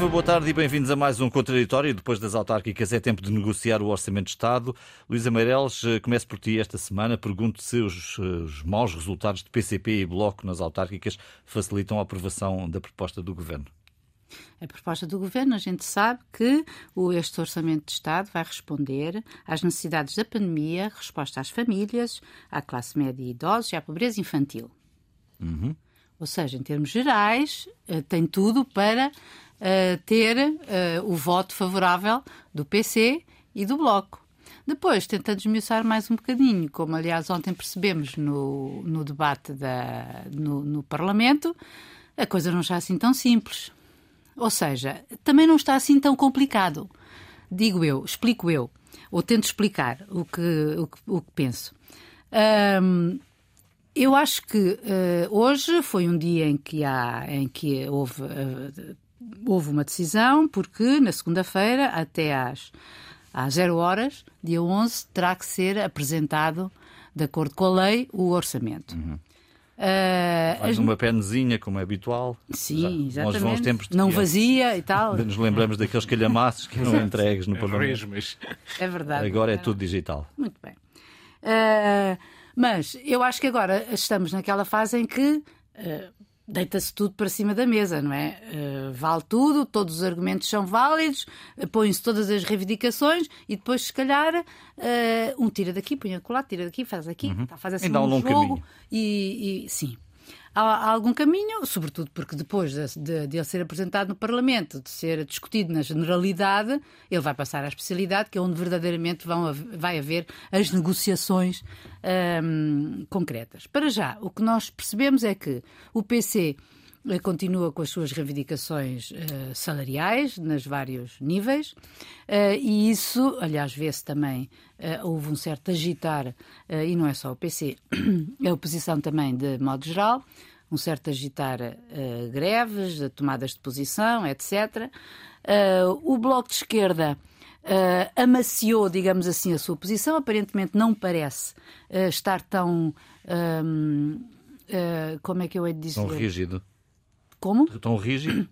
Viva, boa tarde e bem-vindos a mais um Contraditório. Depois das autárquicas é tempo de negociar o Orçamento de Estado. Luísa Meireles, eh, começo por ti esta semana. Pergunto se os, eh, os maus resultados de PCP e Bloco nas autárquicas facilitam a aprovação da proposta do Governo. A proposta do Governo, a gente sabe que este Orçamento de Estado vai responder às necessidades da pandemia, resposta às famílias, à classe média e idosos e à pobreza infantil. Uhum. Ou seja, em termos gerais, eh, tem tudo para uh, ter uh, o voto favorável do PC e do Bloco. Depois, tentando esmiuçar mais um bocadinho, como aliás ontem percebemos no, no debate da, no, no Parlamento, a coisa não está assim tão simples. Ou seja, também não está assim tão complicado. Digo eu, explico eu, ou tento explicar o que, o que, o que penso. Eu acho que uh, hoje foi um dia em que, há, em que houve, uh, houve uma decisão, porque na segunda-feira, até às, às zero horas, dia 11, terá que ser apresentado, de acordo com a lei, o orçamento. Uhum. Uh, Faz as... uma penezinha, como é habitual. Sim, Já, exatamente. tempos de Não vazia e tal. Nos lembramos daqueles calhamaços que eram entregues no Parlamento. É verdade. Agora é tudo digital. Muito bem. Uh, mas eu acho que agora estamos naquela fase em que uh, deita-se tudo para cima da mesa, não é? Uh, vale tudo, todos os argumentos são válidos, uh, põem-se todas as reivindicações e depois, se calhar, uh, um tira daqui, põe acolá, tira daqui, faz aqui, uhum. tá, faz assim Ainda um, um jogo. E, e, sim, há, há, algum caminho, sobretudo porque depois de, de, de, ele ser apresentado no Parlamento, de ser discutido na generalidade, ele vai passar à especialidade, que é onde verdadeiramente vão, vai haver as negociações hum, concretas. Para já, o que nós percebemos é que o PC continua com as suas reivindicações uh, salariais nos vários níveis uh, e isso, aliás, vê-se também, uh, houve um certo agitar, e não é só o PC, a oposição também de modo geral, um certo agitar greves, tomadas de posição, etc. o Bloco de Esquerda amaciou, digamos assim, a sua posição, aparentemente não parece estar tão. Um, como é que eu hei de dizer? Tão rígido. Como? Tão rígido?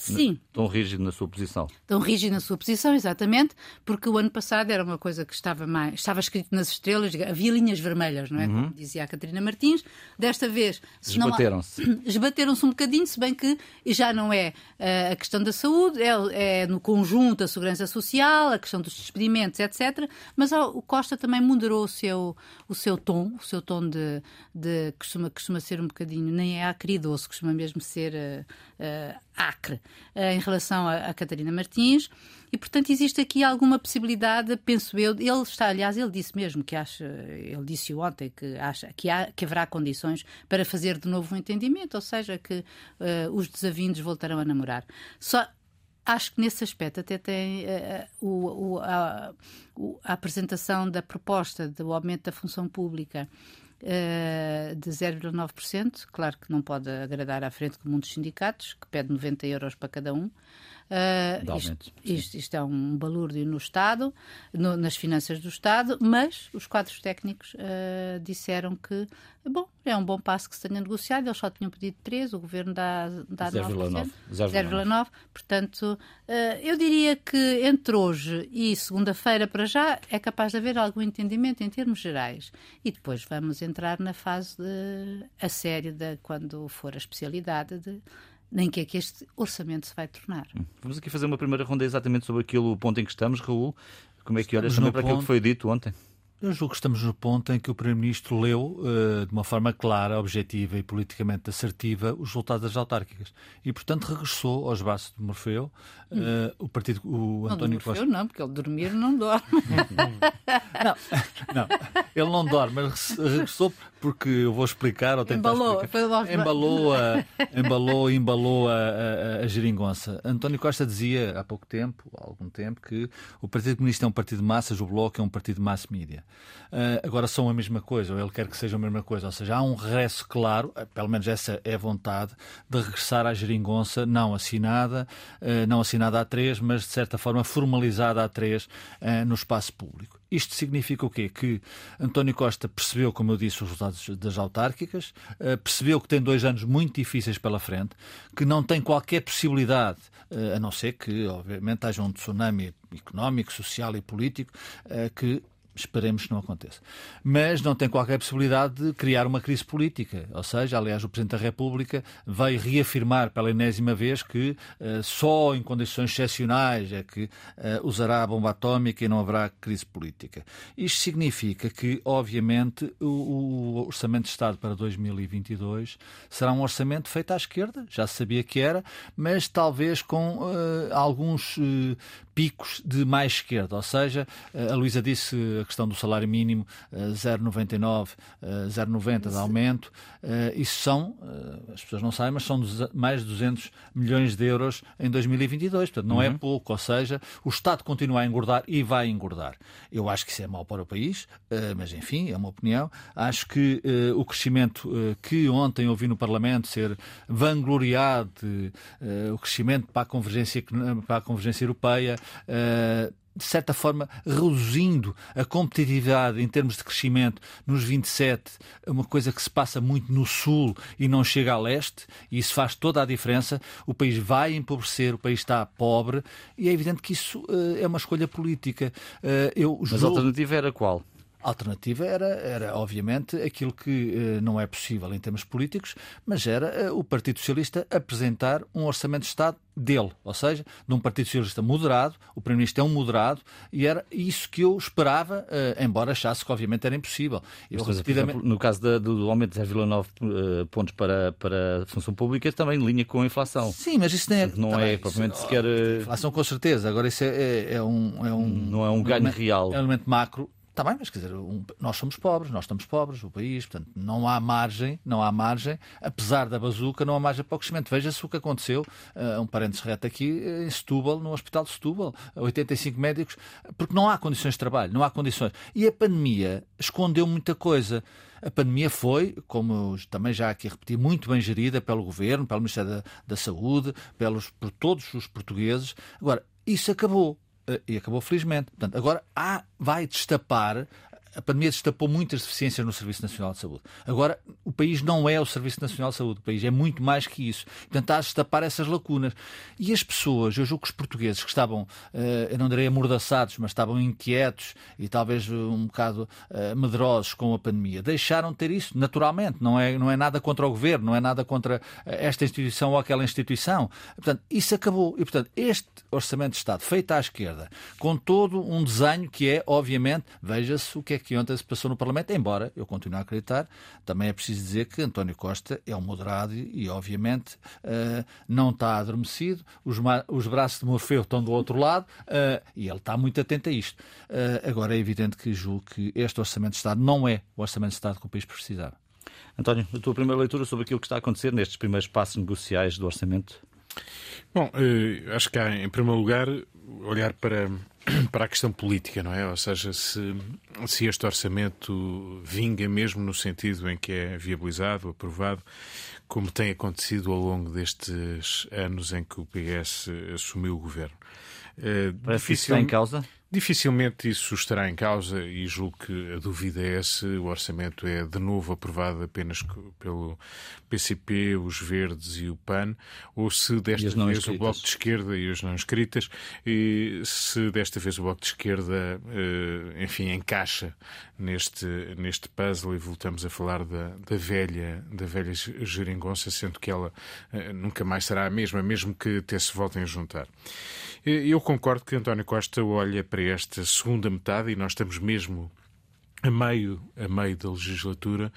Sim. Tão rígido na sua posição. Tão rígido na sua posição, exatamente, porque o ano passado era uma coisa que estava mais. estava escrito nas estrelas, havia linhas vermelhas, não é? Uhum. Como dizia a Catarina Martins. Desta vez. Esbateram-se. Esbateram-se um bocadinho, se bem que já não é uh, a questão da saúde, é, é, no conjunto a segurança social, a questão dos despedimentos, etc. Mas o Costa também moderou o seu, o seu tom, o seu tom de. de costuma, costuma ser um bocadinho, nem é acridoso, costuma mesmo ser. Uh, uh, acre eh, em relação a, a Catarina Martins. E, portanto, existe aqui alguma possibilidade, penso eu. Ele está, aliás, ele disse mesmo que acha, ele disse ontem que acha que, há, que haverá condições para fazer de novo um entendimento, ou seja, que uh, os desavindos voltarão a namorar. Só acho que nesse aspecto até tem uh, o, o, a, a, apresentação da proposta do aumento da função pública uh, de 0,9%. Claro que não pode agradar à frente comum dos sindicatos, que pede 90 euros para cada um. Uh, isto, isto, isto, é um balúrdio no Estado, no, nas finanças do Estado, mas os quadros técnicos uh, disseram que bom, é um bom passo que se tenha negociado, eles só tinham pedido 3, o Governo dá, dá 0,9%. Portanto, uh, eu diria que entre hoje e segunda-feira para já é capaz de haver algum entendimento em termos gerais. E depois vamos entrar na fase de, a sério de quando for a especialidade de nem que é que este orçamento se vai tornar. Hum. Vamos aqui fazer uma primeira ronda exatamente sobre aquilo, o ponto em que estamos, Raul. Como é que olhas também para ponto... aquilo que foi dito ontem? Eu julgo que estamos no ponto em que o Primeiro-Ministro leu uh, de uma forma clara, objetiva e politicamente assertiva os resultados das autárquicas e, portanto, regressou aos braços de Morfeu. Uh, o partido, o não, António Costa. não, porque ele dormir não dorme. não, não, ele não dorme, mas regressou porque eu vou explicar ou tentar embalou, explicar. Embalou, a, embalou, embalou a, a, a geringonça. António Costa dizia há pouco tempo, há algum tempo, que o Partido Comunista é um partido de massas, o Bloco é um partido de massa mídia. Uh, agora são a mesma coisa, ou ele quer que seja a mesma coisa. Ou seja, há um regresso claro, uh, pelo menos essa é a vontade, de regressar à geringonça não assinada, uh, não assinada a três, mas de certa forma formalizada a três no espaço público. Isto significa o quê? Que António Costa percebeu, como eu disse, os resultados das autárquicas, percebeu que tem dois anos muito difíceis pela frente, que não tem qualquer possibilidade, a não ser que, obviamente, haja um tsunami económico, social e político, que Esperemos que não aconteça. Mas não tem qualquer possibilidade de criar uma crise política. Ou seja, aliás, o Presidente da República veio reafirmar pela enésima vez que uh, só em condições excepcionais é que uh, usará a bomba atómica e não haverá crise política. Isto significa que, obviamente, o, o Orçamento de Estado para 2022 será um orçamento feito à esquerda, já se sabia que era, mas talvez com uh, alguns picos de mais esquerda. Ou seja, a Luísa disse a questão do salário mínimo 0,99, 0,90 de aumento. Eh, isso são, eh, as pessoas não sabem, mas são mais de 200 milhões de euros em 2022. Portanto, não é uhum. é pouco. Ou seja, o Estado continua a engordar e vai engordar. Eu acho que isso é mau para o país, eh, mas enfim, é uma opinião. Acho que o crescimento que ontem ouvi no Parlamento ser vangloriado, o crescimento para a convergência, para a convergência europeia, de certa forma, reduzindo a competitividade em termos de crescimento nos 27, uma coisa que se passa muito no Sul e não chega a leste, e isso faz toda a diferença. O país vai empobrecer, o país está pobre, e é evidente que isso uh, é uma escolha política. Uh, eu Mas a alternativa era qual? A alternativa era, era obviamente, aquilo que eh, não é possível em termos políticos, mas era eh, o Partido Socialista apresentar um orçamento de Estado dele, ou seja, de um Partido Socialista moderado, o Primeiro-Ministro é um moderado, e era isso que eu esperava, eh, embora achasse que obviamente era impossível. Eu, repetidamente... exemplo, no caso da, do aumento de 0,9 uh, pontos para, para a função pública, também em linha com a inflação. Sim, mas isso nem é, não também, é propriamente isso, sequer... Uh... Inflação com certeza, agora isso é, é, é um, é um... Não é um ganho um real. É um elemento macro Está bem, mas quer dizer, um, nós somos pobres, nós estamos pobres, o país, portanto, não há margem, não há margem, apesar da bazuca, não há margem para o crescimento. Veja-se o que aconteceu, uh, um parênteses reto aqui, eh, em Setúbal, no Hospital de Setúbal, 85 médicos, porque não há condições de trabalho, não há condições. E a pandemia escondeu muita coisa. A pandemia foi, como também já aqui repeti, muito bem gerida pelo Governo, pelo Ministério da, da Saúde, pelos, por todos os portugueses. Agora, isso acabou. Eh, e acabou felizmente. Portanto, agora há, vai destapar a pandemia destapou muitas deficiências no Serviço Nacional de Saúde. Agora, o país não é o Serviço Nacional de Saúde, o país é muito mais que isso. Portanto, há a destapar essas lacunas. E as pessoas, eu julgo que os portugueses que estavam, eh, eu não direi amordaçados, mas estavam inquietos e talvez um bocado eh, medrosos com a pandemia, deixaram de ter isso naturalmente. Não é, não é nada contra o governo, não é nada contra eh, esta instituição ou aquela instituição. Portanto, isso acabou. E, portanto, este orçamento de Estado feito à esquerda, com todo um desenho que é, obviamente, veja-se o que é que ontem se passou no Parlamento, embora eu continue a acreditar, também é preciso dizer que António Costa é um moderado e, obviamente, uh, não está adormecido, os, os, braços de Morfeu estão do outro lado uh, e ele está muito atento a isto. Uh, agora é evidente que julgo que este Orçamento de Estado não é o Orçamento de Estado que o país precisava. António, a tua primeira leitura sobre aquilo que está a acontecer nestes primeiros passos negociais do Orçamento? Bom, acho que há, em primeiro lugar, olhar para para a questão política, não é? Ou seja, se, se este orçamento vinga mesmo no sentido em que é viabilizado, aprovado, como tem acontecido ao longo destes anos em que o PS assumiu o governo. Uh, Parece difícil... está em causa? Dificilmente isso estará em causa e julgo que a dúvida é se o orçamento é de novo aprovado apenas pelo PCP, os Verdes e o PAN, ou se desta vez o Bloco de Esquerda e os não inscritas, e se desta vez o Bloco de Esquerda, eh, enfim, encaixa neste, neste puzzle e voltamos a falar da, da velha da velha geringonça, sendo que ela eh, nunca mais será a mesma, mesmo que até se voltem a juntar. Eu concordo que António Costa olha para esta segunda metade e nós estamos mesmo a meio, a meio da legislatura,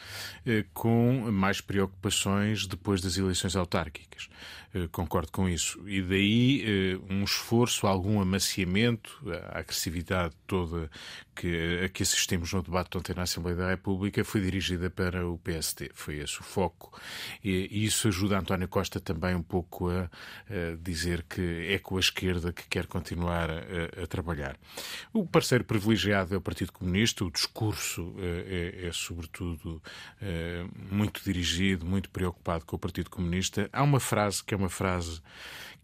eh, com mais preocupações depois das eleições autárquicas. Eh, concordo com isso. E daí eh, um esforço, algum amaciamento, a agressividade toda que, a que assistimos no debate ontem na Assembleia da República foi dirigida para o PSD. Foi esse o foco. E isso ajuda António Costa também um pouco a, a dizer que é com a esquerda que quer continuar a, a trabalhar. O parceiro privilegiado é o Partido Comunista, o discurso discurso é, é sobretudo, muito dirigido, muito preocupado com o Partido Comunista. Há uma frase que é uma frase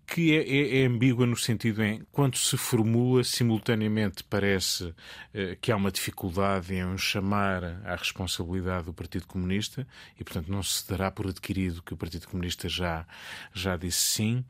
que é, é, é, ambígua no sentido em quando se formula, simultaneamente parece eh, que há uma dificuldade em chamar à responsabilidade do Partido Comunista e, portanto, não se dará por adquirido que o Partido Comunista já, já disse sim.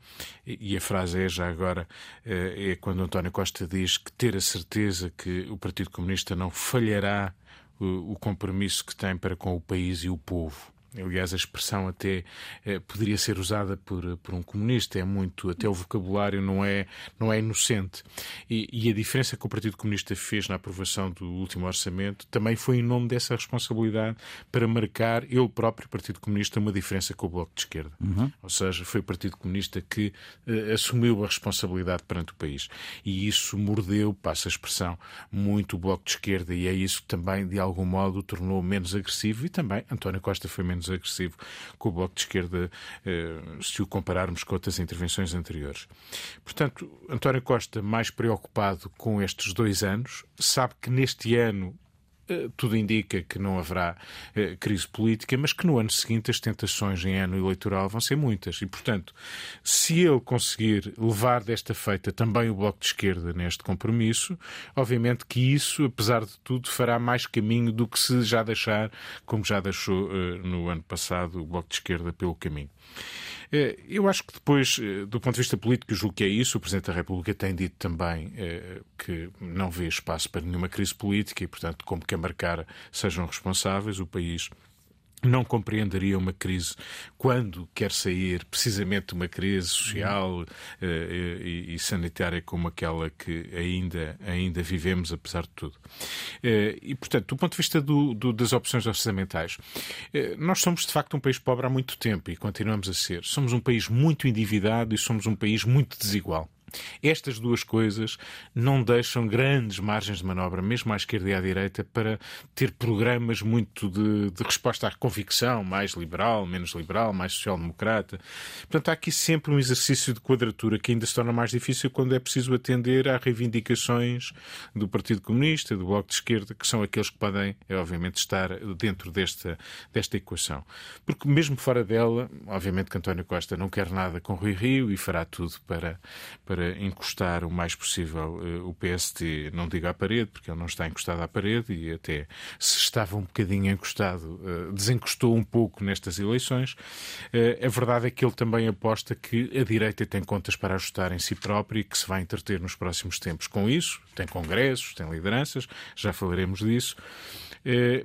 E, e a frase é, já agora, eh, é quando António Costa diz que ter a certeza que o Partido Comunista não falhará o, o compromisso que tem para com o país e o povo. Aliás, a expressão até eh, poderia ser usada por, por um comunista, é muito, até o vocabulário não é, não é inocente. E, e, a diferença que o Partido Comunista fez na aprovação do último orçamento também foi em nome dessa responsabilidade para marcar, ele próprio, Partido Comunista, uma diferença com o Bloco de Esquerda. Uhum. Ou seja, foi o Partido Comunista que eh, assumiu a responsabilidade perante o país. E isso mordeu, passa a expressão, muito o Bloco de Esquerda, e é isso que também, de algum modo, o tornou menos agressivo, e também António Costa foi menos menos agressivo que o Bloco de Esquerda, eh, se o compararmos com outras intervenções anteriores. Portanto, António Costa, mais preocupado com estes dois anos, sabe que neste ano tudo indica que não haverá eh, crise política, mas que no ano seguinte as tentações em ano eleitoral vão ser muitas. E, portanto, se ele conseguir levar desta feita também o Bloco de Esquerda neste compromisso, obviamente que isso, apesar de tudo, fará mais caminho do que se já deixar, como já deixou eh, no ano passado, o Bloco de Esquerda pelo caminho. Eh, eu acho que depois, eh, do ponto de vista político, julgo que é isso. O Presidente da República tem dito também eh, que não vê espaço para nenhuma crise política e, portanto, como quer marcar, sejam responsáveis. O país não compreenderia uma crise quando quer sair precisamente uma crise social uh, e, e, sanitária como aquela que ainda, ainda vivemos, apesar de tudo. Uh, e, portanto, do ponto de vista do, do, das opções orçamentais, uh, nós somos de facto um país pobre há muito tempo e continuamos a ser. Somos um país muito endividado e somos um país muito desigual. Estas duas coisas não deixam grandes margens de manobra, mesmo à esquerda e à direita, para ter programas muito de, de resposta à convicção, mais liberal, menos liberal, mais social-democrata. Portanto, há aqui sempre um exercício de quadratura que ainda se torna mais difícil quando é preciso atender às reivindicações do Partido Comunista, do Bloco de Esquerda, que são aqueles que podem, obviamente, estar dentro desta, desta equação. Porque mesmo fora dela, obviamente que António Costa não quer nada com Rui Rio e fará tudo para, para para encostar o mais possível eh, o PST, não digo à parede, porque ele não está encostado à parede e até se estava um bocadinho encostado, eh, desencostou um pouco nestas eleições. Eh, a verdade é que ele também aposta que a direita tem contas para ajustar em si própria e que se vai entreter nos próximos tempos com isso. Tem congressos, tem lideranças, já falaremos disso.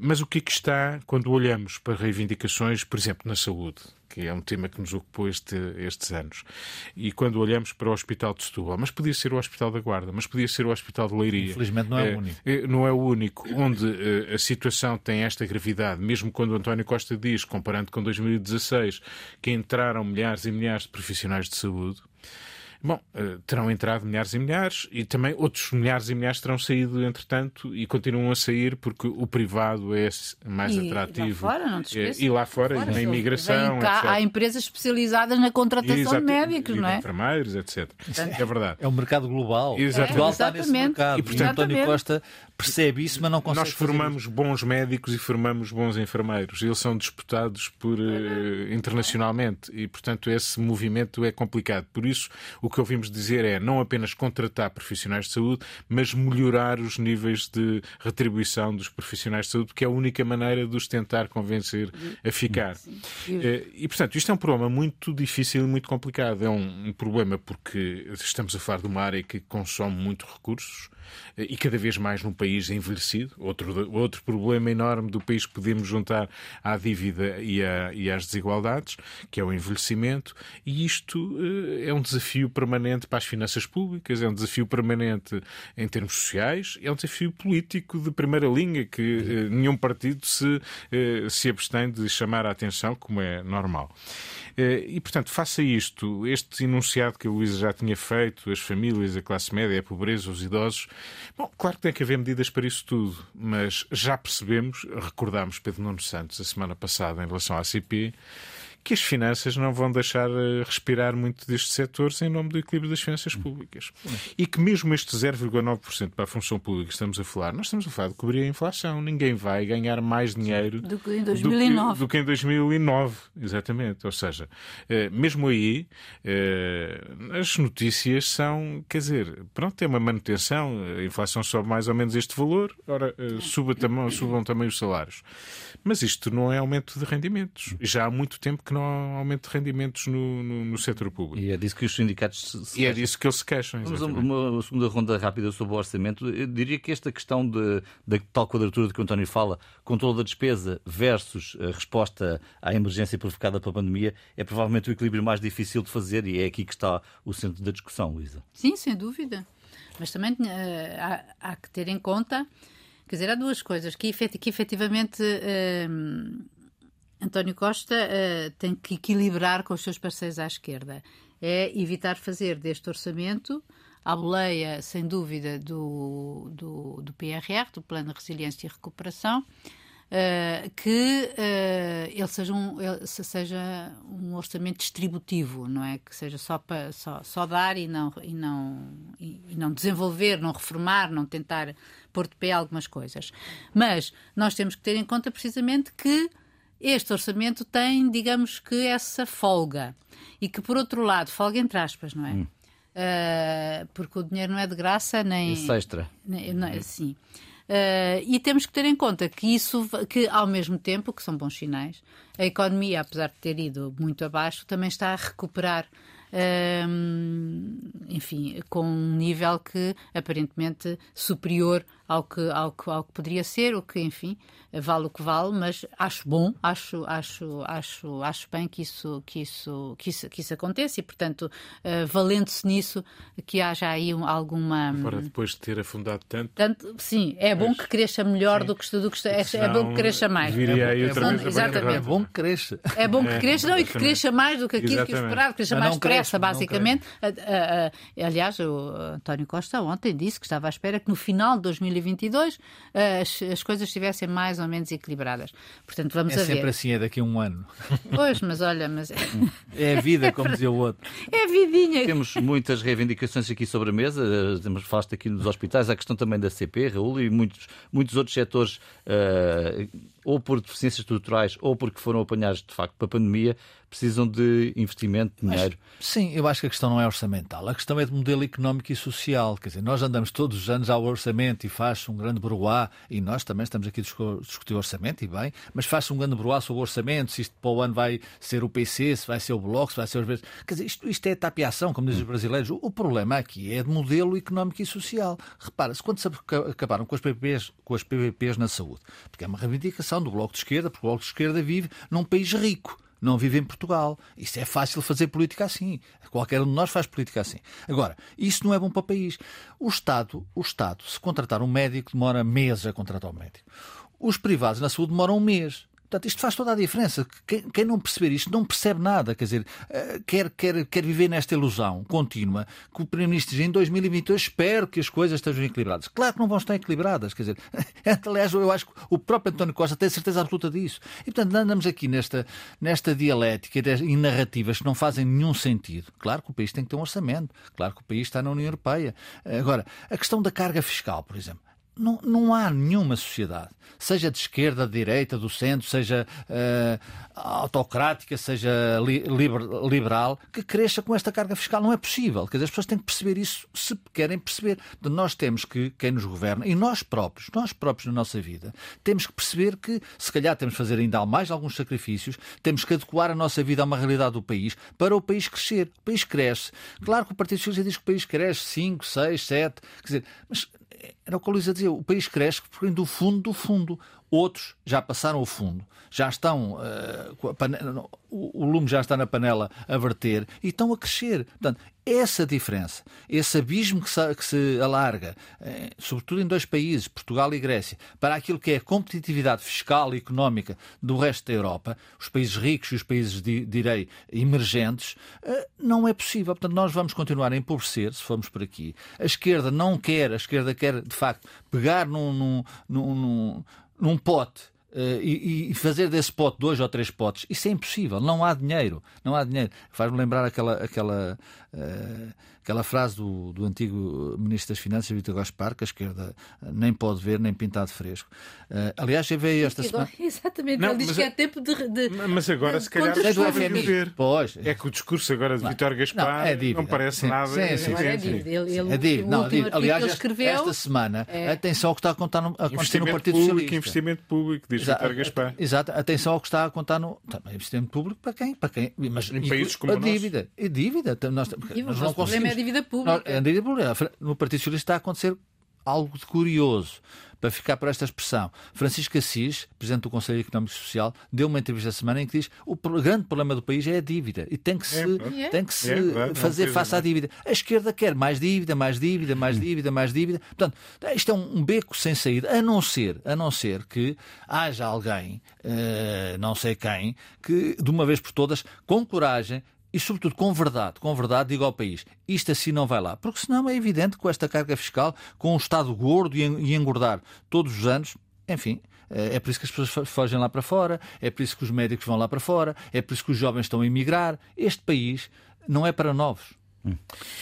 Mas o que é que está quando olhamos para reivindicações, por exemplo, na saúde? Que é um tema que nos ocupou este, estes anos. E quando olhamos para o Hospital de Setúbal, mas podia ser o Hospital da Guarda, mas podia ser o Hospital de Leiria. Infelizmente não é, é o único. É, não é o único, onde uh, a situação tem esta gravidade, mesmo quando António Costa diz, comparando com 2016, que entraram milhares e milhares de profissionais de saúde. Bom, uh, terão entrado milhares e milhares e também outros milhares e milhares terão saído, entretanto, e continuam a sair porque o privado é mais e atrativo. Lá fora, não te e lá fora, fora. na imigração. Cá, há empresas especializadas na contratação Exato, de médicos, não é? enfermeiros, etc. é verdade. É um mercado global. Exatamente. Portugal está nesse mercado. E, portanto, António Costa percebe isso, mas não consegue. Nós formamos bons médicos e formamos bons enfermeiros. Eles são disputados por, uh, internacionalmente e, portanto, esse movimento é complicado. Por isso, o que ouvimos dizer é não apenas contratar profissionais de saúde, mas melhorar os níveis de retribuição dos profissionais de saúde, que é a única maneira de os tentar convencer a ficar. Eh, e, portanto, isto é um problema muito difícil e muito complicado. É um, um problema porque estamos a falar de uma área que consome muito recursos e cada vez mais num país envelhecido. Outro, outro problema enorme do país que podemos juntar à dívida e, e às desigualdades, que é o envelhecimento, e isto uh, é um desafio permanente para as finanças públicas, é um desafio permanente em termos sociais, é um desafio político de primeira linha que uh, nenhum partido se, uh, se abstém de chamar a atenção, como é normal. E, portanto, faça isto, este enunciado que a Luísa já tinha feito, as famílias, a classe média, a pobreza, os idosos, Bom, claro que tem que haver medidas para isso tudo, mas já percebemos, recordámos Pedro Nuno Santos a semana passada em relação à CP, que as finanças não vão deixar eh, respirar muito destes setores em nome do equilíbrio das finanças públicas. E que mesmo este 0,9% para a função pública que estamos a falar, nós estamos a falar de cobrir a inflação. Ninguém vai ganhar mais dinheiro do que em 2009. Do que, do que em 2009, exatamente. Ou seja, eh, mesmo aí, as notícias são, quer dizer, pronto, tem uma manutenção, a inflação sobe mais ou menos este valor, ora, suba subam também os salários. Mas isto não é aumento de rendimentos. Já há muito tempo que não há aumento de rendimentos no, no, no setor público. E é disso que os sindicatos se, se E é disso que eles se queixam. Vamos uma, uma, segunda ronda rápida sobre o orçamento. Eu diria que esta questão de, da tal quadratura de que o António fala, controle da despesa versus a resposta à emergência provocada pela pandemia, é provavelmente o equilíbrio mais difícil de fazer e é aqui que está o centro da discussão, Luísa. Sim, sem dúvida. Mas também uh, há, há, que ter em conta, quer dizer, há duas coisas que, efet que efetivamente uh, António Costa uh, tem que equilibrar com os seus parceiros à esquerda. É evitar fazer deste orçamento a boleia, sem dúvida, do, do, do PRR, do Plano de Resiliência e Recuperação, uh, que uh, ele, seja um, ele seja um orçamento distributivo, não é? Que seja só, para, só, só dar e não, e, não, e, não desenvolver, não reformar, não tentar pôr de pé algumas coisas. Mas nós temos que ter em conta precisamente que este orçamento tem, digamos que, essa folga. E que, por outro lado, folga entre aspas, não é? Hum. Uh, porque o dinheiro não é de graça, nem. Isso extra. Nem, não é, sim. Uh, e temos que ter em conta que isso, que ao mesmo tempo, que são bons sinais, a economia, apesar de ter ido muito abaixo, também está a recuperar enfim, com um nível que aparentemente superior ao que, ao que, ao que poderia ser, o que, enfim, vale o que vale, mas acho bom, acho, acho, acho, acho bem que isso, que isso, que isso, que isso aconteça e, portanto, uh, valendo-se nisso, que haja aí um, alguma. Agora, depois de ter afundado tanto. tanto sim, é bom que cresça melhor do que, do que é, é bom que cresça mais. Viria aí outra é, vez exatamente. é bom que cresça. É bom que cresça, não, e que cresça mais do que aquilo exatamente. que é esperado, que cresça mais depressa, basicamente. aliás, o António Costa ontem disse que estava à espera que no final de 2022 as, as coisas estivessem mais ou menos equilibradas. Portanto, vamos é a ver. É sempre assim, é daqui a um ano. Pois, mas olha, mas... É a vida, como dizia o outro. É a vidinha. Temos muitas reivindicações aqui sobre a mesa. Temos, falaste aqui nos hospitais, a questão também da CP, Raul, e muitos, muitos outros setores, uh, ou por deficiências estruturais, ou porque foram apanhados, de facto, para a pandemia, precisam de investimento, de dinheiro. Mas, sim, eu acho que a questão não é orçamental. A questão é de modelo económico e social. Quer dizer, nós andamos todos os anos ao orçamento e faz um grande broá, e nós também estamos aqui a discutir o orçamento, e bem, mas faz um grande broá sobre o orçamento, se isto para o ano vai ser o PC, se vai ser o Bloco, se vai ser os... Quer dizer, isto, isto é tapiação, como dizem os brasileiros. O, o problema aqui é de modelo económico e social. Repara-se, quando se acabaram com as, PPPs, com as PPPs na saúde, porque é uma reivindicação do Bloco de Esquerda, porque o Bloco de Esquerda vive num país rico não vive em Portugal. Isso é fácil fazer política assim. Qualquer um de nós faz política assim. Agora, isso não é bom para o país. O Estado, o Estado, se contratar um médico, demora meses a contratar um médico. Os privados na saúde demoram um mês. Portanto, isto faz toda a diferença. Quem, quem, não perceber isto não percebe nada. Quer dizer, eh, quer, quer, quer viver nesta ilusão contínua que o Primeiro-Ministro diz em 2022 espero que as coisas estejam equilibradas. Claro que não vão estar equilibradas. Quer dizer, aliás, eu acho que o próprio António Costa tem certeza absoluta disso. E, portanto, andamos aqui nesta, nesta dialética e narrativas que não fazem nenhum sentido. Claro que o país tem que ter um orçamento. Claro que o país está na União Europeia. Agora, a questão da carga fiscal, por exemplo não, não há nenhuma sociedade, seja de esquerda, de direita, do centro, seja uh, autocrática, seja li, liber, liberal, que cresça com esta carga fiscal. Não é possível. Quer dizer, as pessoas têm que perceber isso se querem perceber. Nós temos que, quem nos governa, e nós próprios, nós próprios na nossa vida, temos que perceber que, se calhar, temos que fazer ainda mais alguns sacrifícios, temos que adequar a nossa vida a uma realidade do país para o país crescer. O país cresce. Claro que o Partido Socialista diz que o país cresce 5, 6, 7, quer dizer, mas era o que a Luísa dizia, o país cresce porque do fundo do fundo. Outros já passaram o fundo, já estão, uh, panela, o, o lume já está na panela a verter e estão a crescer. Portanto, essa diferença, esse abismo que se, que se alarga, eh, sobretudo em dois países, Portugal e Grécia, para aquilo que é a competitividade fiscal e económica do resto da Europa, os países ricos e os países, direi, emergentes, eh, não é possível. Portanto, nós vamos continuar a empobrecer, se formos por aqui. A esquerda não quer, a esquerda quer, de facto, pegar num, num, num, num pote Uh, e, e, fazer desse pote dois ou três potes, isso é impossível. Não há dinheiro. Não há dinheiro. Faz-me lembrar aquela, aquela, uh, aquela frase do, do antigo Ministro das Finanças, Vitor Gaspar, que a esquerda nem pode ver nem pintar de fresco. Uh, aliás, eu veio esta semana. Exatamente, não, ele diz que é, é tempo de. de mas agora, de, se calhar, é do FMI. Pois. É que o discurso agora de Vitor Gaspar não, é não parece sim, nada. Sim, sim, sim, é dívida. Ele, ele, é dívida. Não, aliás, escreveu, esta semana, é... atenção ao que está a contar no, a acontecer no Partido público, Socialista. Investimento público, diz Exato, Vitor Gaspar. Exato, atenção ao que está a contar no. Também investimento público para quem? Para quem? Mas, em países como a dívida. E dívida. Nós, nós não conseguimos. É a dívida pública. É a dívida pública. No Partido Socialista está a acontecer algo de curioso para ficar por esta expressão. Francisco Assis, Presidente do Conselho Económico e Social, deu uma entrevista esta semana em que diz o grande problema do país é a dívida e tem que se, é, tem que se é, fazer face à dívida. A esquerda quer mais dívida, mais dívida, mais dívida, mais dívida. Portanto, isto é um beco sem saída, a não ser, a não ser que haja alguém, uh, não sei quem, que de uma vez por todas, com coragem, e, sobretudo, com verdade, com verdade, digo ao país, isto assim não vai lá. Porque senão é evidente que com esta carga fiscal, com o Estado gordo e engordar todos os anos, enfim, eh, é por isso que as pessoas fogem lá para fora, é por isso que os médicos vão lá para fora, é por isso que os jovens estão a emigrar. Este país não é para novos. Hum.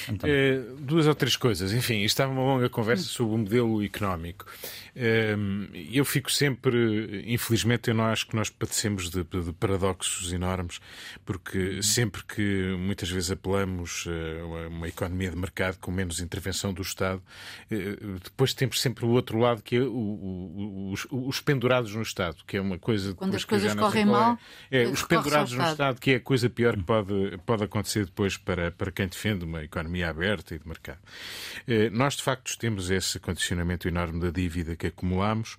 Então... É, duas ou três coisas. Enfim, isto estava uma longa conversa sobre o modelo económico. Ehm, eu fico sempre, infelizmente, eu não acho que nós padecemos de, de paradoxos enormes, porque sempre que muitas vezes apelamos a uma economia de mercado com menos intervenção do Estado, eh, depois temos sempre o outro lado que é o, o, os, os, pendurados no Estado, que é uma coisa quando as coisas correm mal, é, é os pendurados no Estado, que é a coisa pior que pode, pode acontecer depois para, para quem defende uma economia aberta e de mercado. Eh, nós, de facto, temos esse condicionamento enorme da dívida que acumulamos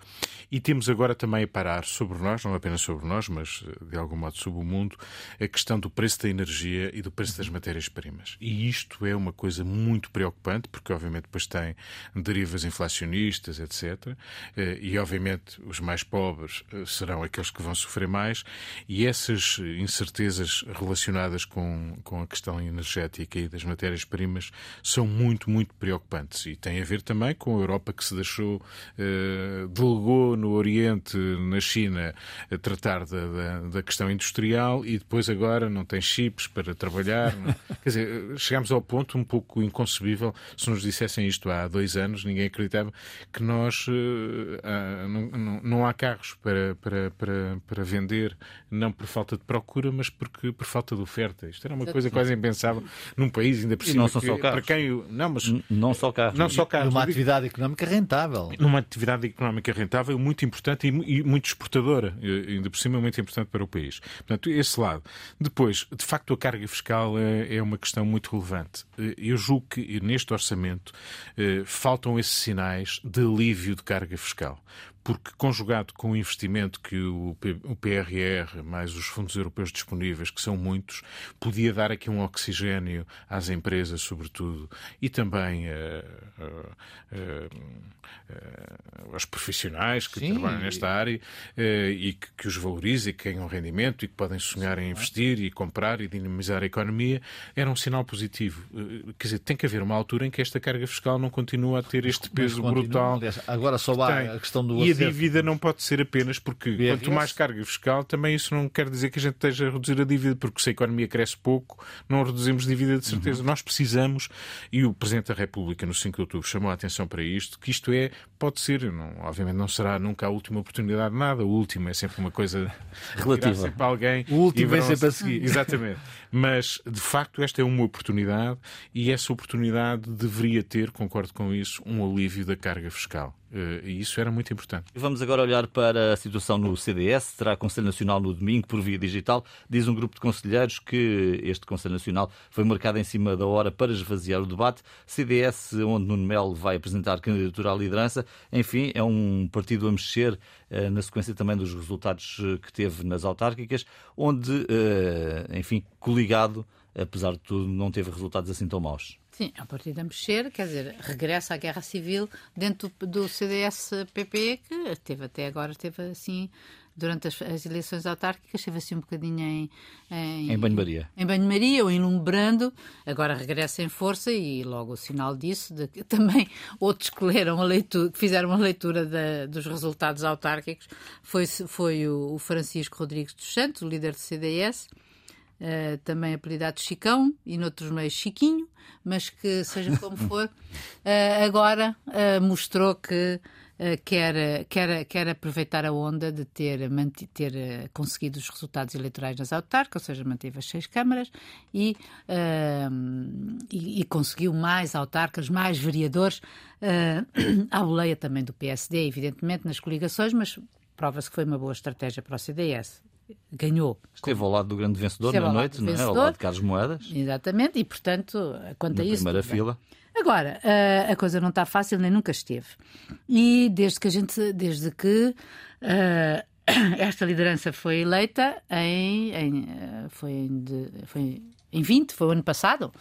e temos agora também a parar sobre nós, não apenas sobre nós, mas eh, de algum modo sobre o mundo, a questão do preço da energia e do preço das matérias-primas. E isto é uma coisa muito preocupante, porque obviamente depois tem derivas inflacionistas, etc. Eh, e obviamente os mais pobres serão aqueles que vão sofrer mais, e essas incertezas relacionadas com, com a questão energética e das matérias-primas são muito, muito preocupantes. E tem a ver também com a Europa que se deixou eh, delegou no Oriente, na China, a tratar da, da, da, questão industrial e depois agora não tem chips para trabalhar. Quer dizer, chegámos ao ponto um pouco inconcebível. Se nos dissessem isto há dois anos, ninguém acreditava que nós uh, não, não, não, há carros para, para, para, para vender, não por falta de procura, mas porque por falta de oferta. Isto era uma coisa quase impensável num país ainda por cima. não são só carros. Para quem, não, mas, não só carros. Não só carros. Uma atividade económica rentável numa atividade económica rentável muito importante e muito exportadora, ainda por cima muito importante para o país. Portanto, esse lado. Depois, de facto, a carga fiscal é, é uma questão muito relevante. Eu julgo que neste orçamento eh, faltam esses sinais de alívio de carga fiscal porque conjugado com o investimento que o PRR, mais os fundos europeus disponíveis, que são muitos, podia dar aqui um oxigênio às empresas, sobretudo, e também uh, uh, uh, aos profissionais que Sim. trabalham nesta área e que, que, os valorize e que ganham rendimento e que podem sonhar em investir e comprar e dinamizar a economia, era um sinal positivo. quer dizer, tem que haver uma altura em que esta carga fiscal não continua a ter este peso brutal. Agora só há a questão do a dívida não pode ser apenas porque BRS. quanto mais carga fiscal, também isso não quer dizer que a gente esteja a reduzir a dívida, porque se a economia cresce pouco, não reduzimos dívida de certeza. Uhum. Nós precisamos, e o Presidente da República no 5 de outubro chamou a atenção para isto, que isto é, pode ser, não, obviamente não será nunca a última oportunidade de nada, o último é sempre uma coisa relativa para alguém. O último é sempre a seguir. Exatamente. Mas, de facto, esta é uma oportunidade e essa oportunidade deveria ter, concordo com isso, um alívio da carga fiscal. Eh, e isso era muito importante. Vamos agora olhar para a situação no CDS. Terá Conselho Nacional no domingo por via digital. Diz um grupo de conselheiros que este Conselho Nacional foi marcado em cima da hora para esvaziar o debate. CDS, onde Nuno Melo vai apresentar candidatura à liderança. Enfim, é um partido a mexer eh, na sequência também dos resultados eh, que teve nas autárquicas, onde, enfim, coligado, apesar de tudo, não teve resultados assim tão maus. Sim, é um partido a mexer, quer dizer, regressa à guerra civil dentro do, CDS-PP, que teve até agora, teve assim, durante as, as, eleições autárquicas, esteve assim um bocadinho em. Em, banho-maria. Em banho-maria ou enlumbrando, agora regressa em força e logo o sinal disso, de que também outros que leram a leitura, que fizeram uma leitura da, dos resultados autárquicos, foi, foi o, o Francisco Rodrigues dos Santos, o líder do CDS uh, também apelidado Chicão e noutros meios Chiquinho, mas que seja como for, uh, agora uh, mostrou que quer, quer, quer aproveitar a onda de ter, ter conseguido os resultados eleitorais nas autárquicas, ou seja, manteve as seis câmaras e, e, e, conseguiu mais autarcas, mais vereadores, à boleia também do PSD, evidentemente, nas coligações, mas prova-se que foi uma boa estratégia para o CDS ganhou. Esteve ao lado do grande vencedor Esteve na noite, não é? Ao lado de Carlos Moedas. Exatamente, e portanto, quanto na a isso. primeira fila. Agora, a coisa não está fácil, nem nunca esteve. E desde que a gente, desde que uh, esta liderança foi eleita em, em foi, em, de, foi em 20, foi o ano passado,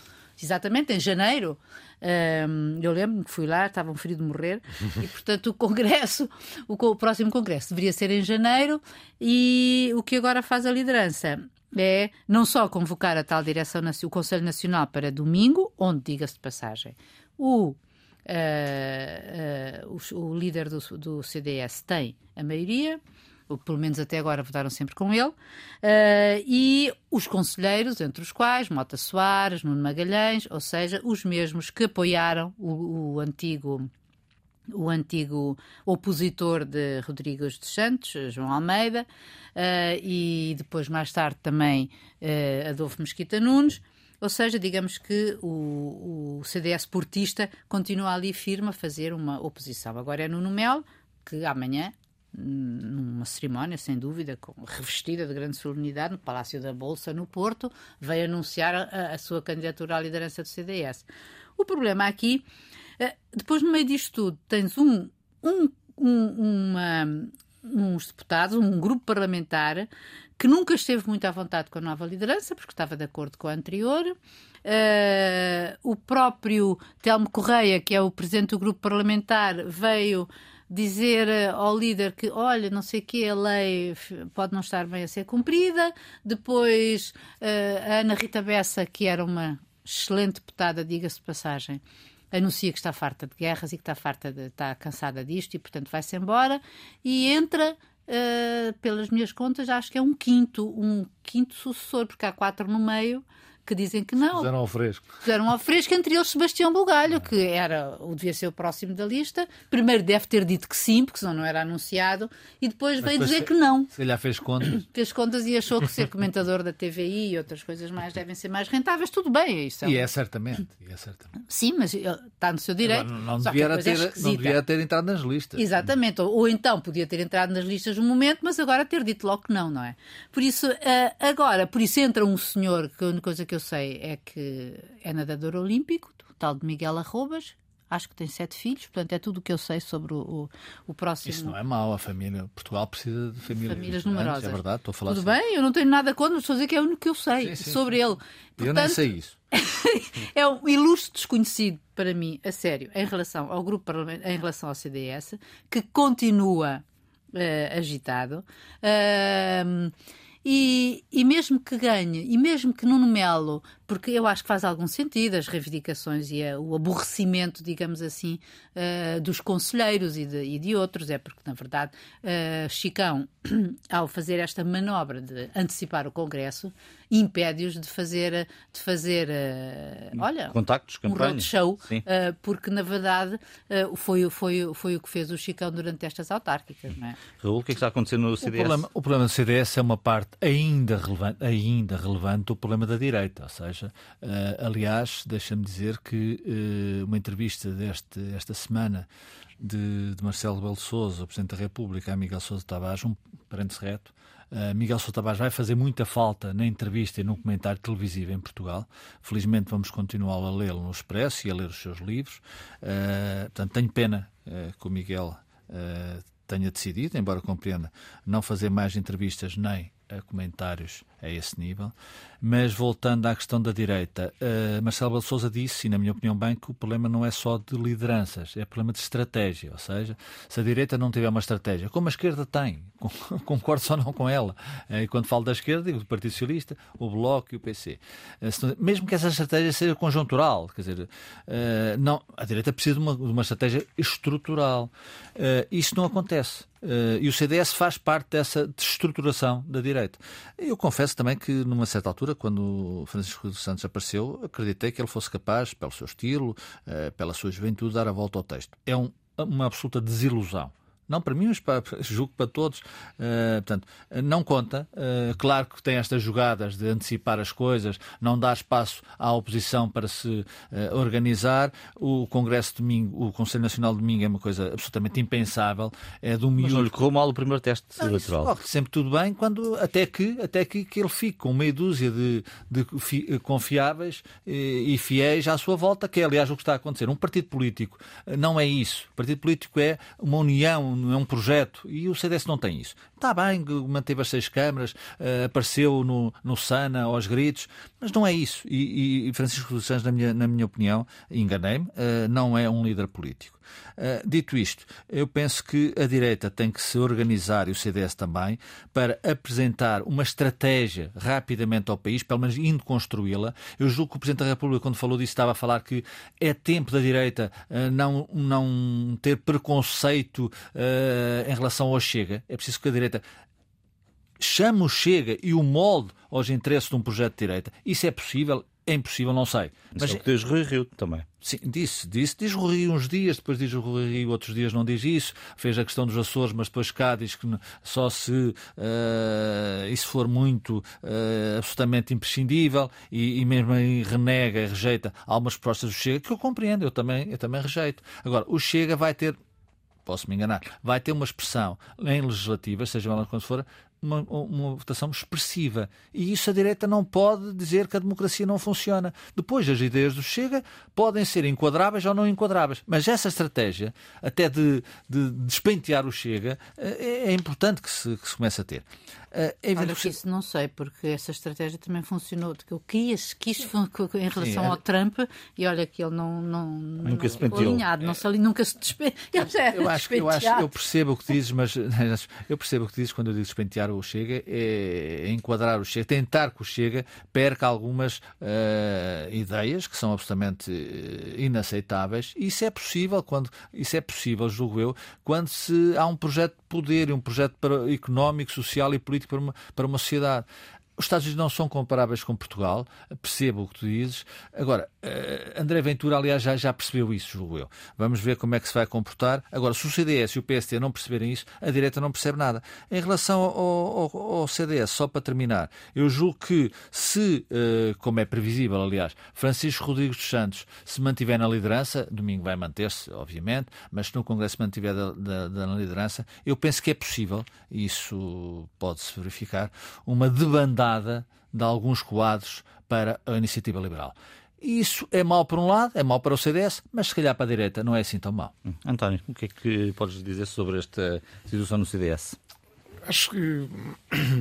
exatamente, em janeiro. Um, eu lembro-me que fui lá, estava um frio de morrer, e portanto o Congresso, o, o próximo Congresso deveria ser em janeiro, e o que agora faz a liderança é não só convocar a tal direção, o Conselho Nacional para domingo, onde, diga-se de passagem, o, uh, uh, o, o, líder do, do CDS tem a maioria, pelo menos até agora votaram sempre com ele, uh, e os conselheiros, entre os quais Mota Soares, Nuno Magalhães, ou seja, os mesmos que apoiaram o, o antigo o antigo opositor de Rodrigues dos Santos, João Almeida, uh, e depois, mais tarde, também uh, Adolfo Mesquita Nunes. Ou seja, digamos que o, o, CDS portista continua ali firme a fazer uma oposição. Agora é Nuno Melo, que amanhã numa cerimónia, sem dúvida, com, revestida de grande solenidade no Palácio da Bolsa, no Porto, veio anunciar a, a sua candidatura à liderança do CDS. O problema aqui, eh, depois no meio disto tudo, tens um, um, um, uma, uns deputados, um grupo parlamentar que nunca esteve muito à vontade com a nova liderança, porque estava de acordo com a anterior. Uh, o próprio Telmo Correia, que é o presidente do grupo parlamentar, veio dizer eh, ao líder que, olha, não sei o que, a lei pode não estar bem a ser cumprida. Depois, eh, a Ana Rita Bessa, que era uma excelente deputada, diga-se de passagem, anuncia que está farta de guerras e que está farta de, está cansada disto e, portanto, vai-se embora. E entra, uh, pelas minhas contas, acho que é um quinto, um quinto sucessor, porque há quatro no meio que dizem que não. Fizeram ao fresco. Fizeram ao fresco, entre eles Sebastião Bugalho, que era, o devia ser o próximo da lista. Primeiro deve ter dito que sim, porque senão não era anunciado, e depois Mas veio depois dizer que não. Se calhar fez contas. Fez contas e achou que ser comentador da TVI e outras coisas mais devem ser mais rentáveis. Tudo bem, é isso. E é certamente. E é certamente. Sim, mas está no seu direito. Não, não, devia é ter, não devia ter entrado nas listas. Exatamente. Ou, ou, então podia ter entrado nas listas no momento, mas agora ter dito logo que não, não é? Por isso, uh, agora, por isso entra um senhor, que a única coisa que eu sei é que é nadador olímpico, o tal de Miguel Arrobas, acho que tem sete filhos, portanto é tudo o que eu sei sobre o, o, o próximo. Isso não é mau, a família. Portugal precisa de famílias, famílias numerosas. É verdade, estou a falar Tudo assim. bem, eu não tenho nada contra, estou a dizer que é o único que eu sei sim, sim, sobre sim. ele. Portanto, eu nem sei isso. é um ilustre desconhecido para mim, a sério, em relação ao grupo em relação ao CDS, que continua uh, agitado. Uh, e, e mesmo que ganhe, e mesmo que Nuno Melo porque eu acho que faz algum sentido as reivindicações e a, o aborrecimento, digamos assim, uh, dos conselheiros e de, e de, outros. É porque, na verdade, uh, Chicão, ao fazer esta manobra de antecipar o Congresso, impede-os de fazer, de fazer uh, olha, contactos, um roadshow, uh, porque, na verdade, uh, foi, foi, foi o que fez o Chicão durante estas autárquicas. Não é? Raul, o que, é que está acontecendo no CDS? O problema, o problema do CDS é uma parte ainda relevante, ainda relevante do problema da direita, ou seja, Uh, aliás, deixa-me dizer que uh, uma entrevista deste, esta semana de, de Marcelo Belo Souza, o Presidente da República, a Miguel Sousa Tavares, um parente reto, Uh, Miguel Sousa Tavares vai fazer muita falta na entrevista e no comentário televisivo em Portugal. Felizmente vamos continuar a lê-lo no Expresso e a ler os seus livros. Uh, portanto, tenho pena uh, que o Miguel tenha decidido, embora compreenda, não fazer mais entrevistas nem comentários a esse nível. Mas voltando à questão da direita, uh, Marcelo Belo Souza disse, e na minha opinião bem, que o problema não é só de lideranças, é problema de estratégia. Ou seja, se a direita não tiver uma estratégia, como a esquerda tem, concordo só não com ela. Uh, e quando falo da esquerda, digo do Partido Socialista, o Bloco e o PC. Uh, mesmo que essa estratégia seja conjuntural, quer dizer, não, a direita precisa de uma, de uma estratégia estrutural. isso não acontece. E o CDS faz parte dessa destruturação da direita. Eu confesso também que, numa certa altura, quando Francisco dos Santos apareceu, acreditei que ele fosse capaz, pelo seu estilo, uh, pela sua juventude, de dar a volta ao texto. É um, uma absoluta desilusão. Não para mim, mas para, julgo para todos. Uh, portanto, não conta. Uh, claro que tem estas jogadas de antecipar as coisas, não dar espaço à oposição para se uh, organizar. O Congresso de domingo, o Conselho Nacional de domingo é uma coisa absolutamente impensável. É do miúdo. Mas não lhe correu mal o primeiro teste não, eleitoral. sempre tudo bem, quando, até, que, até que, que ele fique com meia dúzia de, de fi, confiáveis e, e fiéis à sua volta, que é aliás o que está a acontecer. Um partido político não é isso. O partido político é uma união é um projeto, e o CDS não tem isso. Está bem, manteve as seis câmaras, uh, apareceu no, no SANA aos gritos, mas não é isso. E, e Francisco dos Santos, na minha, na minha opinião, enganei-me, uh, não é um líder político. Uh, dito isto, eu penso que a direita tem que se organizar, e o CDS também, para apresentar uma estratégia rapidamente ao país, pelo menos indo construí-la. Eu julgo que o Presidente da República, quando falou disso, estava a falar que é tempo da direita uh, não, não ter preconceito em relação ao Chega. É preciso que a direita chame o Chega e o molde aos interesses de um projeto de direita. Isso é possível? É impossível, não sei. Mas é o que diz Rui Rio também. Sim, disse, disse. Diz Rui Rio uns dias, depois diz o Rui Rio outros dias não diz isso. Fez a questão dos Açores, mas depois cá diz que só se uh, isso for muito uh, absolutamente imprescindível e, e mesmo aí renega e rejeita algumas propostas do Chega, que eu compreendo, eu também, eu também rejeito. Agora, o Chega vai ter posso me enganar, vai ter uma expressão em legislativa, seja lá quando for, uma, uma, votação expressiva. E isso a direita não pode dizer que a democracia não funciona. Depois, as ideias do Chega podem ser enquadráveis ou não enquadráveis. Mas essa estratégia, até de, de despentear o Chega, é, é importante que se, que se comece a ter. Uh, é Olha, que isso não sei, porque essa estratégia também funcionou. Que eu quis, quis em relação é... ao Trump, e olha que ele não. não nunca se penteou. Alinhado, não se, nunca se despenteou. Eu, acho, eu, acho, eu percebo o que dizes, mas eu percebo o que dizes quando eu digo despentear o Chega, é enquadrar o Chega, tentar que o Chega perca algumas uh, ideias que são absolutamente eh, inaceitáveis. E isso é possível, quando, isso é possível, julgo eu, quando se há um projeto de poder um projeto para, económico, social e político para uma, para uma sociedade. Os Estados Unidos não são comparáveis com Portugal, percebo o que tu dizes. Agora, uh, André Ventura, aliás, já, já percebeu isso, julgo eu. Vamos ver como é que se vai comportar. Agora, se o CDS e o PST não perceberem isso, a direita não percebe nada. Em relação ao, ao, ao CDS, só para terminar, eu julgo que se, uh, como é previsível, aliás, Francisco Rodrigues dos Santos se mantiver na liderança, domingo vai manter-se, obviamente, mas se no Congresso mantiver da, da, da liderança, eu penso que é possível, e isso pode-se verificar, uma debandada de alguns quadros para a iniciativa liberal. Isso é mau por um lado, é mau para o CDS, mas se calhar para a direita não é assim tão mau. Hum. António, o que é que podes dizer sobre esta situação no CDS? Acho que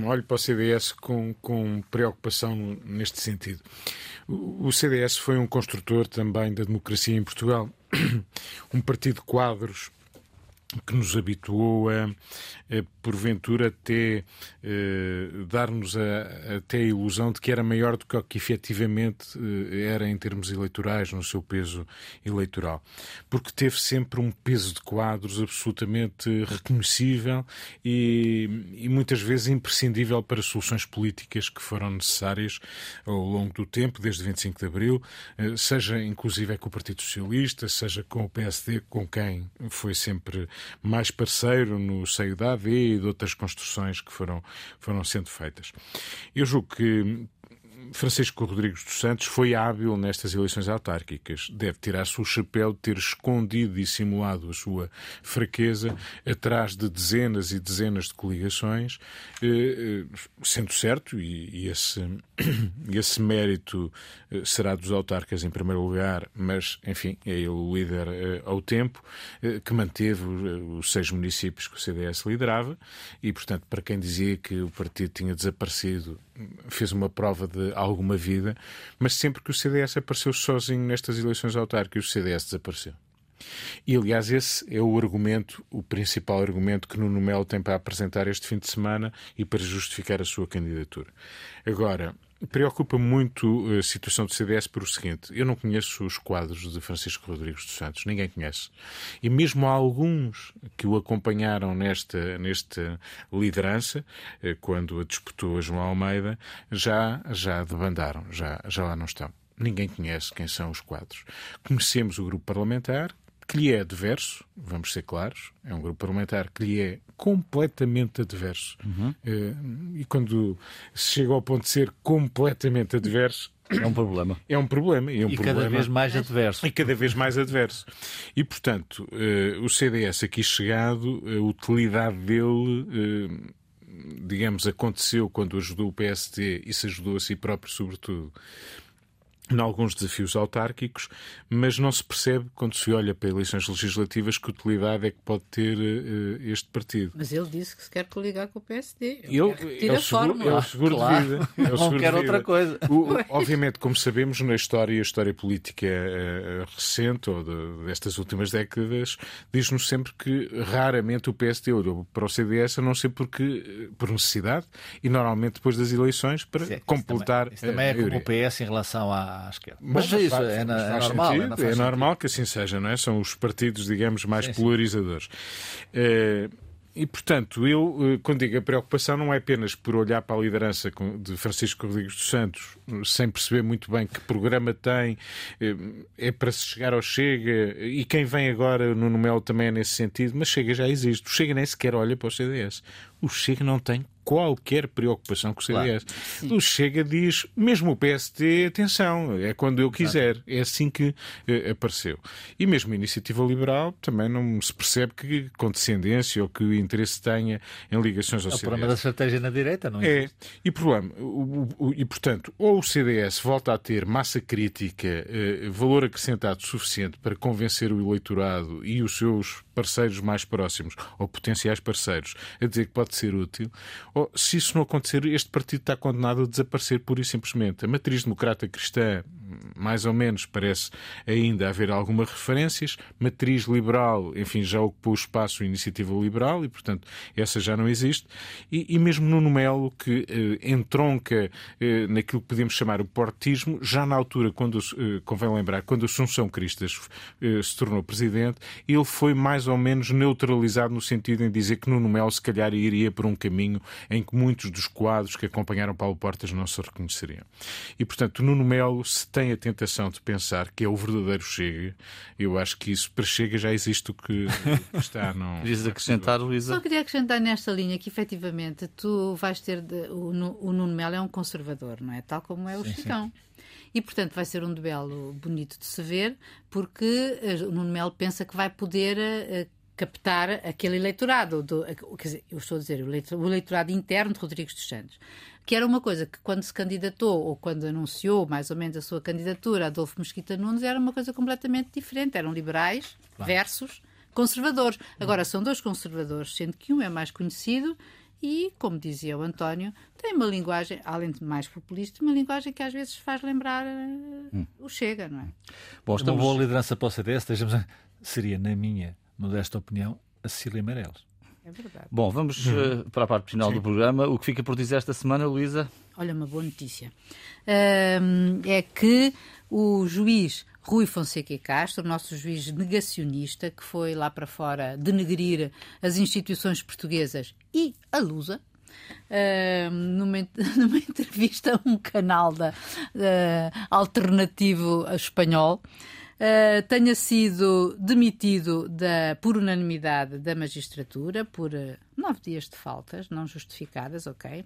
olho para o CDS com, com preocupação neste sentido. O CDS foi um construtor também da democracia em Portugal, um partido de quadros que nos habituou a, a porventura até eh, dar-nos até a ilusão de que era maior do que o que efetivamente eh, era em termos eleitorais, no seu peso eleitoral. Porque teve sempre um peso de quadros absolutamente reconhecível e, e muitas vezes imprescindível para soluções políticas que foram necessárias ao longo do tempo, desde 25 de Abril, eh, seja inclusive com o Partido Socialista, seja com o PSD, com quem foi sempre mais parceiro no seio da AD e de outras construções que foram, foram sendo feitas. Eu julgo que Francisco Rodrigues dos Santos foi hábil nestas eleições autárquicas. Deve tirar-se o chapéu de ter escondido e simulado a sua fraqueza atrás de dezenas e dezenas de coligações, eh, eh, sendo certo, e esse, esse mérito será dos autarcas em primeiro lugar, mas, enfim, é ele o líder ao tempo, que manteve os seis municípios que o CDS liderava, e, portanto, para quem dizia que o partido tinha desaparecido fez uma prova de alguma vida, mas sempre que o CDS apareceu sozinho nestas eleições autárquicas, o CDS desapareceu. E, aliás, esse é o argumento, o principal argumento que Nuno Melo tem para apresentar este fim de semana e para justificar a sua candidatura. Agora, Preocupa muito a situação do CDS por o seguinte: eu não conheço os quadros de Francisco Rodrigues dos Santos, ninguém conhece. E mesmo alguns que o acompanharam nesta, nesta liderança, eh, quando a disputou a João Almeida, já, já debandaram, já, já lá não estão. Ninguém conhece quem são os quadros. Conhecemos o grupo parlamentar, que lhe é adverso, vamos ser claros, é um grupo parlamentar que lhe é completamente adverso. Uhum. E quando se chega ao ponto de ser completamente adverso, é um problema. É um problema. E, é um e problema. cada vez mais adverso. E cada vez mais adverso. E, portanto, uh, o CDS aqui chegado, a utilidade dele, uh, digamos, aconteceu quando ajudou o PST e se ajudou a si próprio, sobretudo, em alguns desafios autárquicos, mas não se percebe, quando se olha para eleições legislativas, que utilidade é que pode ter uh, este partido. Mas ele disse que se quer coligar com o PSD. Ele, ele, é, o seguro, é o seguro claro. de vida. É o não quer outra coisa. O, obviamente, como sabemos, na história, a história política uh, recente, ou de, destas últimas décadas, diz-nos sempre que raramente o PSD olhou para o CDS, a não ser porque, eh, por necessidade, e normalmente depois das eleições, para isso completar. Isso também, isso também é como o PS em relação à à esquerda. Mas, mas isso faz, é, na, é, normal, é, é normal que assim seja, não é? São os partidos, digamos, mais sim, polarizadores. Sim. Uh, e, portanto, eu, eh, quando digo a preocupação, não é apenas por olhar para a liderança de Francisco Rodrigues dos Santos, sem perceber muito bem que programa tem, eh, é para se chegar ao Chega, e quem vem agora no Melo também é nesse sentido, mas Chega já existe. O Chega nem sequer olha para o CDS. O Chega não tem qualquer preocupação com o CDS. Claro, o Chega diz, mesmo o PST, atenção, é quando eu quiser. Claro. É assim que uh, apareceu. E mesmo a Iniciativa Liberal também não se percebe que condescendência ou que interesse tenha em ligações ao é CDS. O problema da estratégia na direita, não é? É. E, problema, o, o, e portanto, ou o CDS volta a ter massa crítica, uh, valor acrescentado suficiente para convencer o eleitorado e os seus parceiros mais próximos ou potenciais parceiros a dizer que pode ser útil, ou se isso não acontecer, este partido está condenado a desaparecer pura e simplesmente. A matriz democrata cristã, mais ou menos, parece ainda haver algumas referências. Matriz liberal, enfim, já ocupou o espaço iniciativa liberal e, portanto, essa já não existe. E, e mesmo Nuno Melo, que eh, entronca eh, naquilo que podemos chamar o portismo, já na altura, quando, eh, convém lembrar, quando Assunção Cristas eh, se tornou presidente, ele foi mais ou menos neutralizado no sentido em dizer que Nuno Melo se calhar iria por um caminho em que muitos dos quadros que acompanharam Paulo Portas não se reconheceriam. E, portanto, Nuno Melo, se tem a tentação de pensar que é o verdadeiro Chega, eu acho que isso para Chega já existe o que, está. Não... Querias acrescentar, Luísa? Só queria acrescentar nesta linha que, efetivamente, tu vais ter. De... O, Nuno Melo é um conservador, não é? Tal como é o Chicão. E, portanto, vai ser um duelo bonito de se ver, porque eh, o Nuno Melo pensa que vai poder uh, captar aquele eleitorado, do, quer dizer, eu estou a dizer, o eleitorado interno de Rodrigues dos Santos, que era uma coisa que quando se candidatou ou quando anunciou mais ou menos a sua candidatura, Adolfo Mesquita Nunes, era uma coisa completamente diferente. Eram liberais claro. versus conservadores. Agora, são dois conservadores, sendo que um é mais conhecido e, como dizia o António, tem uma linguagem, além de mais populista, uma linguagem que às vezes faz lembrar uh, hum. o Chega, não é? Bom, estamos... Uma boa liderança para o CDS, seria, na minha modesta opinião, a Cecília Meirelles. É verdade. Bom, vamos uh, para a parte final Sim. do programa. O que fica por dizer esta semana, Luísa? Olha, uma boa notícia. Uh, é que o juiz Rui Fonseca e Castro, nosso juiz negacionista, que foi lá para fora denegrir as instituições portuguesas e a Lusa, Uh, numa, numa, entrevista a um canal da, uh, alternativo espanhol, uh, tenha sido demitido da, por unanimidade da magistratura, por nove dias de faltas não justificadas, ok?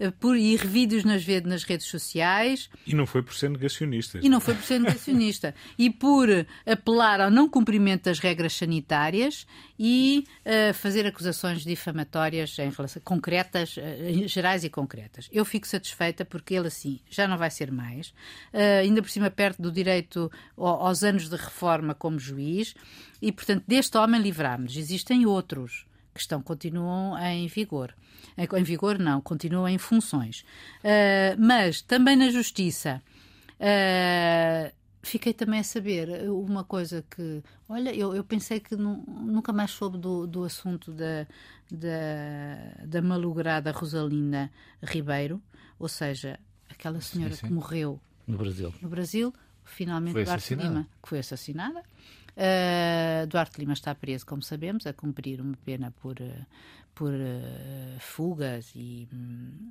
Uh, por, e revídeos nas, nas redes sociais. E não foi por ser negacionista. E não foi por ser negacionista. e por apelar ao não cumprimento das regras sanitárias e uh, fazer acusações difamatórias em relação, concretas, uh, gerais e concretas. Eu fico satisfeita porque ele assim já não vai ser mais, uh, ainda por cima perto do direito aos anos de reforma como juiz e, portanto, deste homem livrámos. Existem outros que estão, continuam em vigor. Em vigor não, continuam em funções. mas também na Justiça fiquei também a saber uma coisa que, olha, eu, eu pensei que nunca mais soube do, do assunto da, da, da malograda Rosalinda Ribeiro, ou seja, aquela senhora sim, sim. que morreu no Brasil. No Brasil, finalmente foi Lima, que foi assassinada. Uh, Duarte Lima está preso, como sabemos, a cumprir uma pena por, por uh, fugas e,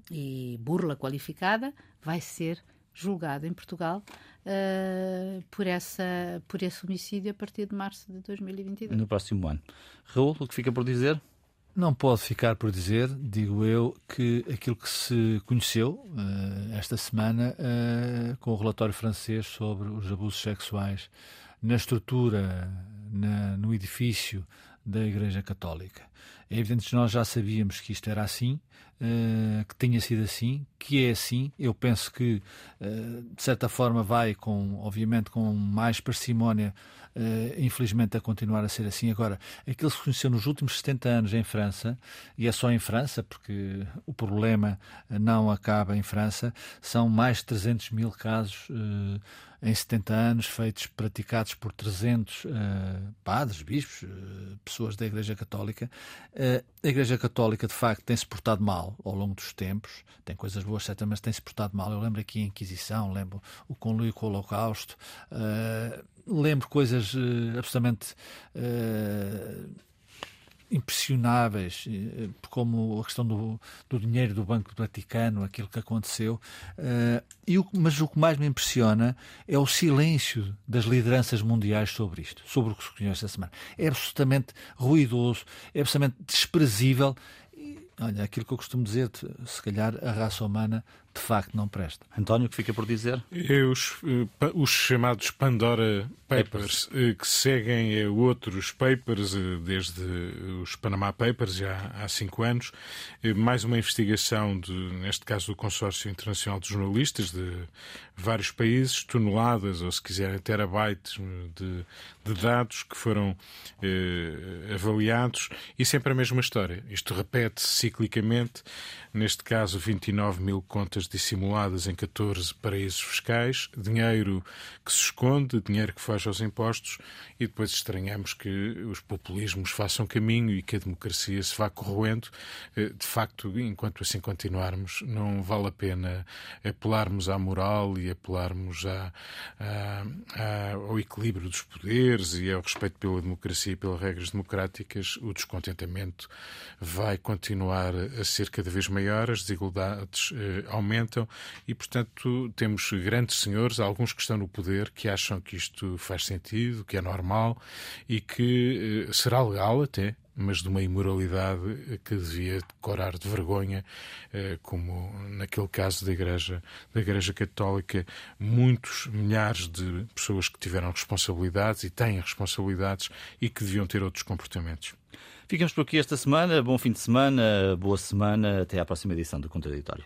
e burla qualificada. Vai ser julgado em Portugal uh, por, essa, por esse homicídio a partir de março de 2022. No próximo ano. Raul, o que fica por dizer? Não pode ficar por dizer, digo eu, que aquilo que se conheceu uh, esta semana uh, com o relatório francês sobre os abusos sexuais na estrutura, na, no edifício da Igreja Católica. É evidente que nós já sabíamos que isto era assim, uh, que tinha sido assim, que é assim. Eu penso que, uh, de certa forma, vai com, obviamente, com mais parcimónia, uh, infelizmente, a continuar a ser assim. Agora, aquilo que se conheceu nos últimos 70 anos em França, e é só em França, porque o problema não acaba em França, são mais de 300 mil casos em 70 anos, feitos, praticados por 300 uh, padres, bispos, uh, pessoas da Igreja Católica. A Igreja Católica, de facto, tem-se portado mal ao longo dos tempos, tem coisas boas, certas, mas tem-se portado mal. Eu lembro aqui a Inquisição, lembro o conluio com o Holocausto, lembro coisas absolutamente impressionáveis, eh, como a questão do, do dinheiro do Banco do Vaticano, aquilo que aconteceu. Uh, e o, mas o que mais me impressiona é o silêncio das lideranças mundiais sobre isto, sobre o que se conhece esta semana. É absolutamente ruidoso, é absolutamente desprezível. E, olha, aquilo que eu costumo dizer, se calhar a raça humana de facto não presta. António, o que fica por dizer? É os, eh, os chamados Pandora Papers, papers. que seguem outros papers, desde os Panama Papers, já há cinco anos. Mais uma investigação, de, neste caso, do Consórcio Internacional de Jornalistas de vários países, toneladas, ou se quiserem, terabytes de, de dados que foram eh, avaliados e sempre a mesma história. Isto repete-se ciclicamente, neste caso, 29 mil contas dissimuladas em 14 paraísos fiscais, dinheiro que se esconde, dinheiro que foge aos impostos e depois estranhamos que os populismos façam caminho e que a democracia se vá corroendo. Eh, de facto, enquanto assim continuarmos, não vale a pena apelarmos à moral e apelarmos à, à, ao equilíbrio dos poderes e ao respeito pela democracia e pelas regras democráticas. O descontentamento vai continuar a ser cada vez maior, as desigualdades eh, aumentam aumentam e, portanto, temos grandes senhores, alguns que estão no poder, que acham que isto faz sentido, que é normal e que eh, será legal até, mas de uma imoralidade que devia decorar de vergonha, eh, como naquele caso da Igreja, da Igreja Católica, muitos milhares de pessoas que tiveram responsabilidades e têm responsabilidades e que deviam ter outros comportamentos. Ficamos por aqui esta semana. Bom fim de semana, boa semana. Até à próxima edição do Contraditório.